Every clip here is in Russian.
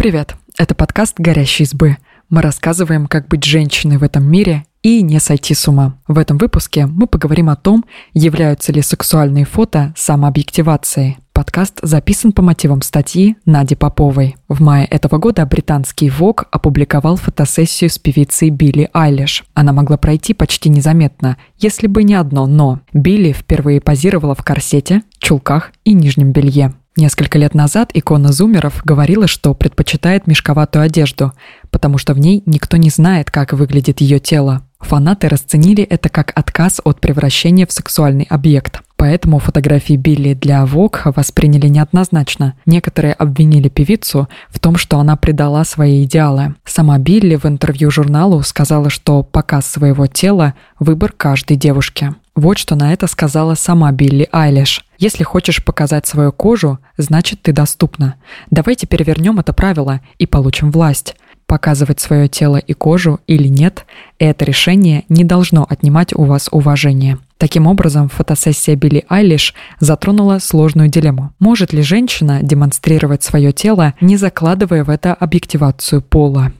Привет! Это подкаст «Горящие избы». Мы рассказываем, как быть женщиной в этом мире и не сойти с ума. В этом выпуске мы поговорим о том, являются ли сексуальные фото самообъективацией. Подкаст записан по мотивам статьи Нади Поповой. В мае этого года британский Vogue опубликовал фотосессию с певицей Билли Айлиш. Она могла пройти почти незаметно, если бы не одно «но». Билли впервые позировала в корсете, чулках и нижнем белье. Несколько лет назад икона зумеров говорила, что предпочитает мешковатую одежду, потому что в ней никто не знает, как выглядит ее тело. Фанаты расценили это как отказ от превращения в сексуальный объект. Поэтому фотографии Билли для Vogue восприняли неоднозначно. Некоторые обвинили певицу в том, что она предала свои идеалы. Сама Билли в интервью журналу сказала, что показ своего тела – выбор каждой девушки. Вот что на это сказала сама Билли Айлиш. Если хочешь показать свою кожу, значит ты доступна. Давайте перевернем это правило и получим власть. Показывать свое тело и кожу или нет, это решение не должно отнимать у вас уважение. Таким образом, фотосессия Билли Айлиш затронула сложную дилемму. Может ли женщина демонстрировать свое тело, не закладывая в это объективацию пола?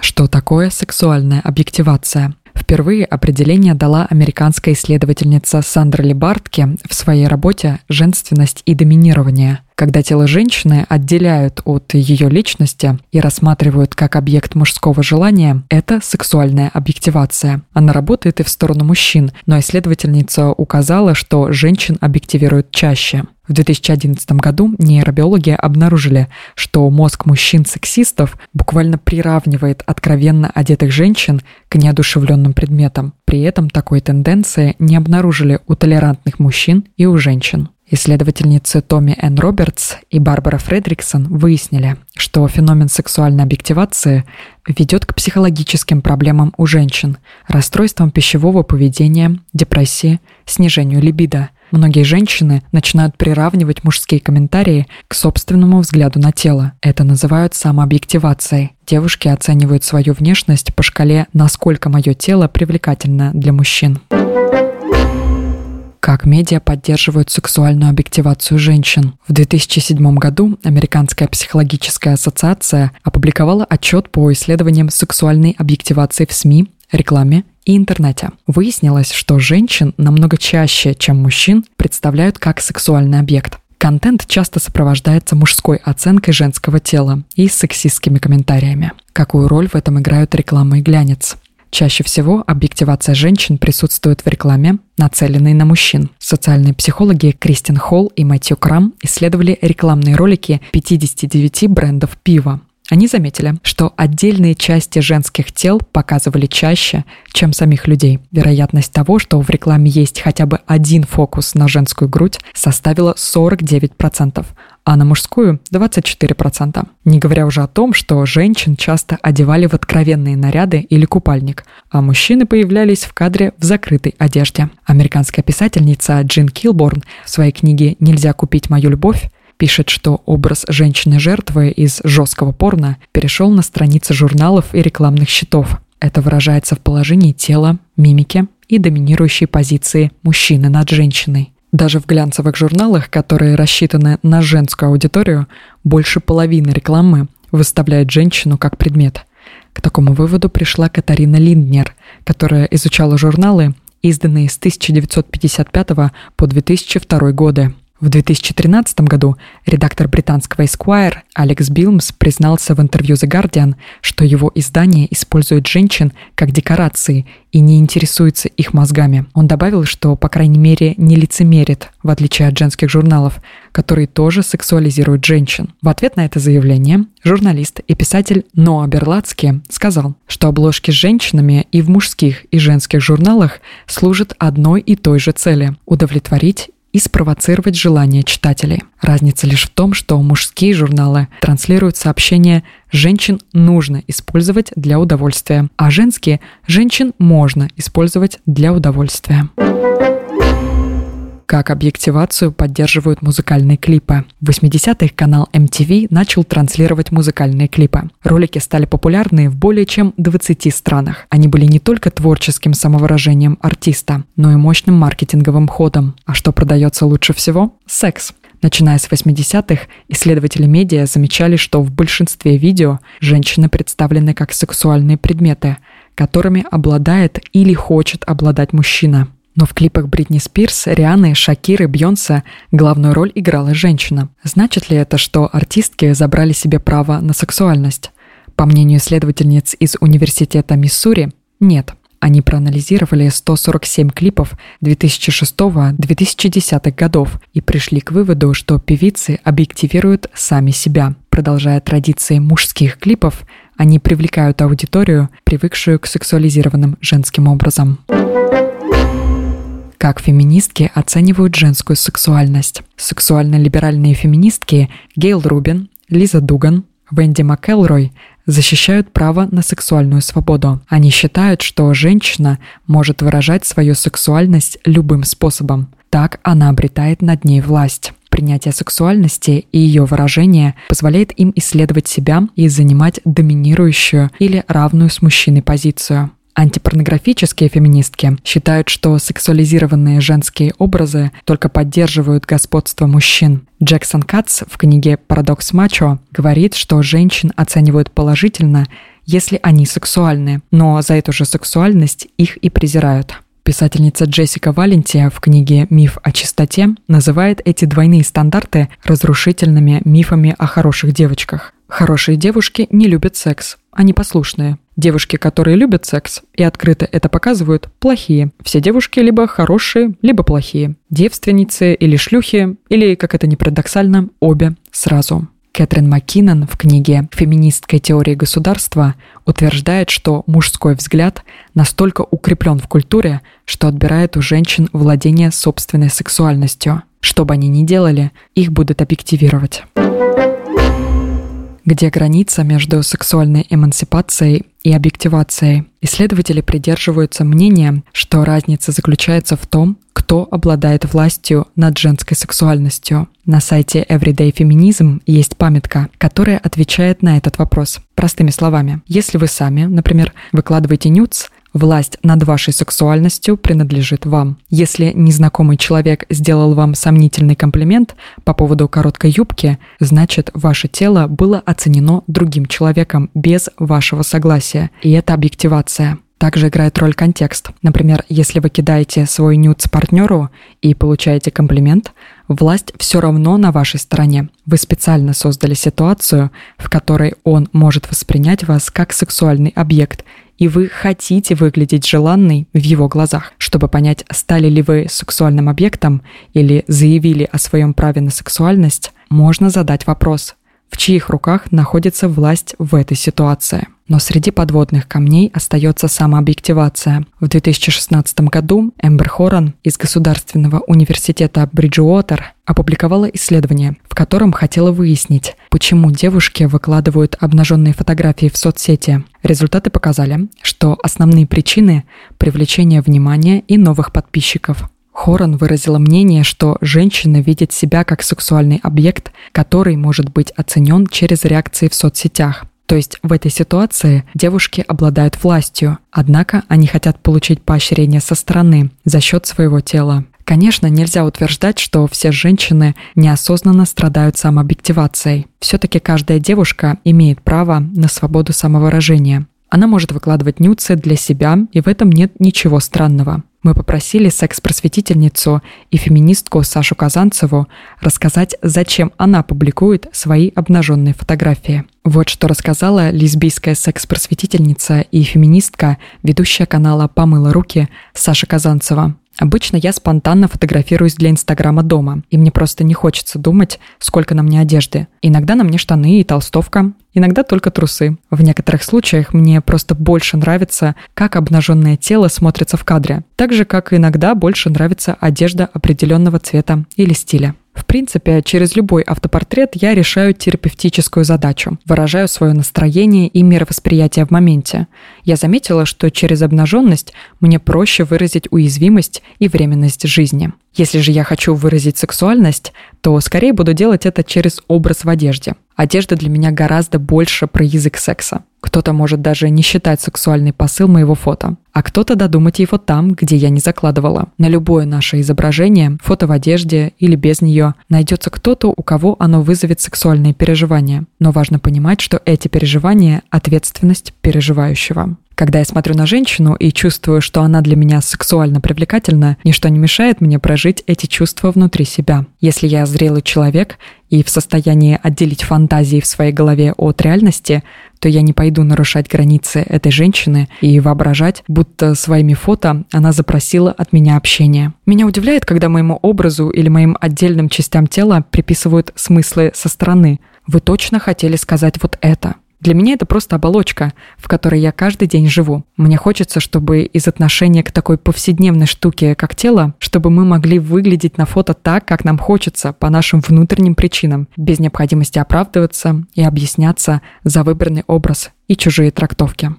Что такое сексуальная объективация? Впервые определение дала американская исследовательница Сандра Лебартке в своей работе «Женственность и доминирование», когда тело женщины отделяют от ее личности и рассматривают как объект мужского желания, это сексуальная объективация. Она работает и в сторону мужчин, но исследовательница указала, что женщин объективируют чаще. В 2011 году нейробиологи обнаружили, что мозг мужчин-сексистов буквально приравнивает откровенно одетых женщин к неодушевленным предметам. При этом такой тенденции не обнаружили у толерантных мужчин и у женщин. Исследовательницы Томми Н. Робертс и Барбара Фредриксон выяснили, что феномен сексуальной объективации ведет к психологическим проблемам у женщин, расстройствам пищевого поведения, депрессии, снижению либидо. Многие женщины начинают приравнивать мужские комментарии к собственному взгляду на тело. Это называют самообъективацией. Девушки оценивают свою внешность по шкале «насколько мое тело привлекательно для мужчин» как медиа поддерживают сексуальную объективацию женщин. В 2007 году Американская психологическая ассоциация опубликовала отчет по исследованиям сексуальной объективации в СМИ, рекламе и интернете. Выяснилось, что женщин намного чаще, чем мужчин, представляют как сексуальный объект. Контент часто сопровождается мужской оценкой женского тела и сексистскими комментариями. Какую роль в этом играют реклама и глянец? Чаще всего объективация женщин присутствует в рекламе, нацеленной на мужчин. Социальные психологи Кристин Холл и Мэтью Крам исследовали рекламные ролики 59 брендов пива. Они заметили, что отдельные части женских тел показывали чаще, чем самих людей. Вероятность того, что в рекламе есть хотя бы один фокус на женскую грудь, составила 49%, а на мужскую 24%. Не говоря уже о том, что женщин часто одевали в откровенные наряды или купальник, а мужчины появлялись в кадре в закрытой одежде. Американская писательница Джин Килборн в своей книге «Нельзя купить мою любовь» пишет, что образ женщины-жертвы из жесткого порно перешел на страницы журналов и рекламных счетов. Это выражается в положении тела, мимике и доминирующей позиции мужчины над женщиной. Даже в глянцевых журналах, которые рассчитаны на женскую аудиторию, больше половины рекламы выставляет женщину как предмет. К такому выводу пришла Катарина Линднер, которая изучала журналы, изданные с 1955 по 2002 годы. В 2013 году редактор британского Esquire Алекс Билмс признался в интервью The Guardian, что его издание использует женщин как декорации и не интересуется их мозгами. Он добавил, что, по крайней мере, не лицемерит, в отличие от женских журналов, которые тоже сексуализируют женщин. В ответ на это заявление журналист и писатель Ноа Берлацки сказал, что обложки с женщинами и в мужских, и женских журналах служат одной и той же цели – удовлетворить и спровоцировать желание читателей. Разница лишь в том, что мужские журналы транслируют сообщения «женщин нужно использовать для удовольствия», а женские «женщин можно использовать для удовольствия» как объективацию поддерживают музыкальные клипы. В 80-х канал MTV начал транслировать музыкальные клипы. Ролики стали популярны в более чем 20 странах. Они были не только творческим самовыражением артиста, но и мощным маркетинговым ходом. А что продается лучше всего? Секс. Начиная с 80-х, исследователи медиа замечали, что в большинстве видео женщины представлены как сексуальные предметы, которыми обладает или хочет обладать мужчина. Но в клипах Бритни Спирс, Рианы, Шакиры, Бьонса главную роль играла женщина. Значит ли это, что артистки забрали себе право на сексуальность? По мнению исследовательниц из Университета Миссури, нет. Они проанализировали 147 клипов 2006-2010 годов и пришли к выводу, что певицы объективируют сами себя. Продолжая традиции мужских клипов, они привлекают аудиторию, привыкшую к сексуализированным женским образам. Как феминистки оценивают женскую сексуальность? Сексуально-либеральные феминистки Гейл Рубин, Лиза Дуган, Венди МакЭлрой защищают право на сексуальную свободу. Они считают, что женщина может выражать свою сексуальность любым способом. Так она обретает над ней власть. Принятие сексуальности и ее выражение позволяет им исследовать себя и занимать доминирующую или равную с мужчиной позицию. Антипорнографические феминистки считают, что сексуализированные женские образы только поддерживают господство мужчин. Джексон Катц в книге «Парадокс мачо» говорит, что женщин оценивают положительно, если они сексуальны, но за эту же сексуальность их и презирают. Писательница Джессика Валентия в книге «Миф о чистоте» называет эти двойные стандарты разрушительными мифами о хороших девочках. Хорошие девушки не любят секс, они послушные. Девушки, которые любят секс и открыто это показывают, плохие. Все девушки либо хорошие, либо плохие. Девственницы или шлюхи, или, как это ни парадоксально, обе сразу. Кэтрин Маккинон в книге «Феминистская теория государства» утверждает, что мужской взгляд настолько укреплен в культуре, что отбирает у женщин владение собственной сексуальностью. Что бы они ни делали, их будут объективировать где граница между сексуальной эмансипацией и объективацией. Исследователи придерживаются мнения, что разница заключается в том, кто обладает властью над женской сексуальностью. На сайте Everyday Feminism есть памятка, которая отвечает на этот вопрос. Простыми словами, если вы сами, например, выкладываете нюц, Власть над вашей сексуальностью принадлежит вам. Если незнакомый человек сделал вам сомнительный комплимент по поводу короткой юбки, значит ваше тело было оценено другим человеком без вашего согласия, и это объективация. Также играет роль контекст. Например, если вы кидаете свой нюц партнеру и получаете комплимент, власть все равно на вашей стороне. Вы специально создали ситуацию, в которой он может воспринять вас как сексуальный объект и вы хотите выглядеть желанной в его глазах. Чтобы понять, стали ли вы сексуальным объектом или заявили о своем праве на сексуальность, можно задать вопрос, в чьих руках находится власть в этой ситуации. Но среди подводных камней остается самообъективация. В 2016 году Эмбер Хоран из Государственного университета Бриджуотер опубликовала исследование, в котором хотела выяснить, почему девушки выкладывают обнаженные фотографии в соцсети. Результаты показали, что основные причины – привлечение внимания и новых подписчиков. Хоран выразила мнение, что женщина видит себя как сексуальный объект, который может быть оценен через реакции в соцсетях. То есть в этой ситуации девушки обладают властью, однако они хотят получить поощрение со стороны за счет своего тела. Конечно, нельзя утверждать, что все женщины неосознанно страдают самообъективацией. Все-таки каждая девушка имеет право на свободу самовыражения. Она может выкладывать нюцы для себя, и в этом нет ничего странного. Мы попросили секс-просветительницу и феминистку Сашу Казанцеву рассказать, зачем она публикует свои обнаженные фотографии. Вот что рассказала лесбийская секс-просветительница и феминистка, ведущая канала «Помыла руки» Саша Казанцева. Обычно я спонтанно фотографируюсь для Инстаграма дома, и мне просто не хочется думать, сколько на мне одежды. Иногда на мне штаны и толстовка, иногда только трусы. В некоторых случаях мне просто больше нравится, как обнаженное тело смотрится в кадре, так же, как иногда больше нравится одежда определенного цвета или стиля. В принципе, через любой автопортрет я решаю терапевтическую задачу, выражаю свое настроение и мировосприятие в моменте. Я заметила, что через обнаженность мне проще выразить уязвимость и временность жизни. Если же я хочу выразить сексуальность, то скорее буду делать это через образ в одежде. Одежда для меня гораздо больше про язык секса. Кто-то может даже не считать сексуальный посыл моего фото, а кто-то додумать его там, где я не закладывала. На любое наше изображение, фото в одежде или без нее, найдется кто-то, у кого оно вызовет сексуальные переживания. Но важно понимать, что эти переживания – ответственность переживающего. Когда я смотрю на женщину и чувствую, что она для меня сексуально привлекательна, ничто не мешает мне прожить эти чувства внутри себя. Если я зрелый человек и в состоянии отделить фантазии в своей голове от реальности, то я не пойду нарушать границы этой женщины и воображать, будто своими фото она запросила от меня общение. Меня удивляет, когда моему образу или моим отдельным частям тела приписывают смыслы со стороны. Вы точно хотели сказать вот это. Для меня это просто оболочка, в которой я каждый день живу. Мне хочется, чтобы из отношения к такой повседневной штуке, как тело, чтобы мы могли выглядеть на фото так, как нам хочется, по нашим внутренним причинам, без необходимости оправдываться и объясняться за выбранный образ и чужие трактовки.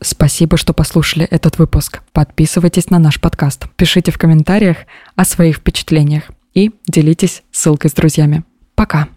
Спасибо, что послушали этот выпуск. Подписывайтесь на наш подкаст, пишите в комментариях о своих впечатлениях и делитесь ссылкой с друзьями. Пока!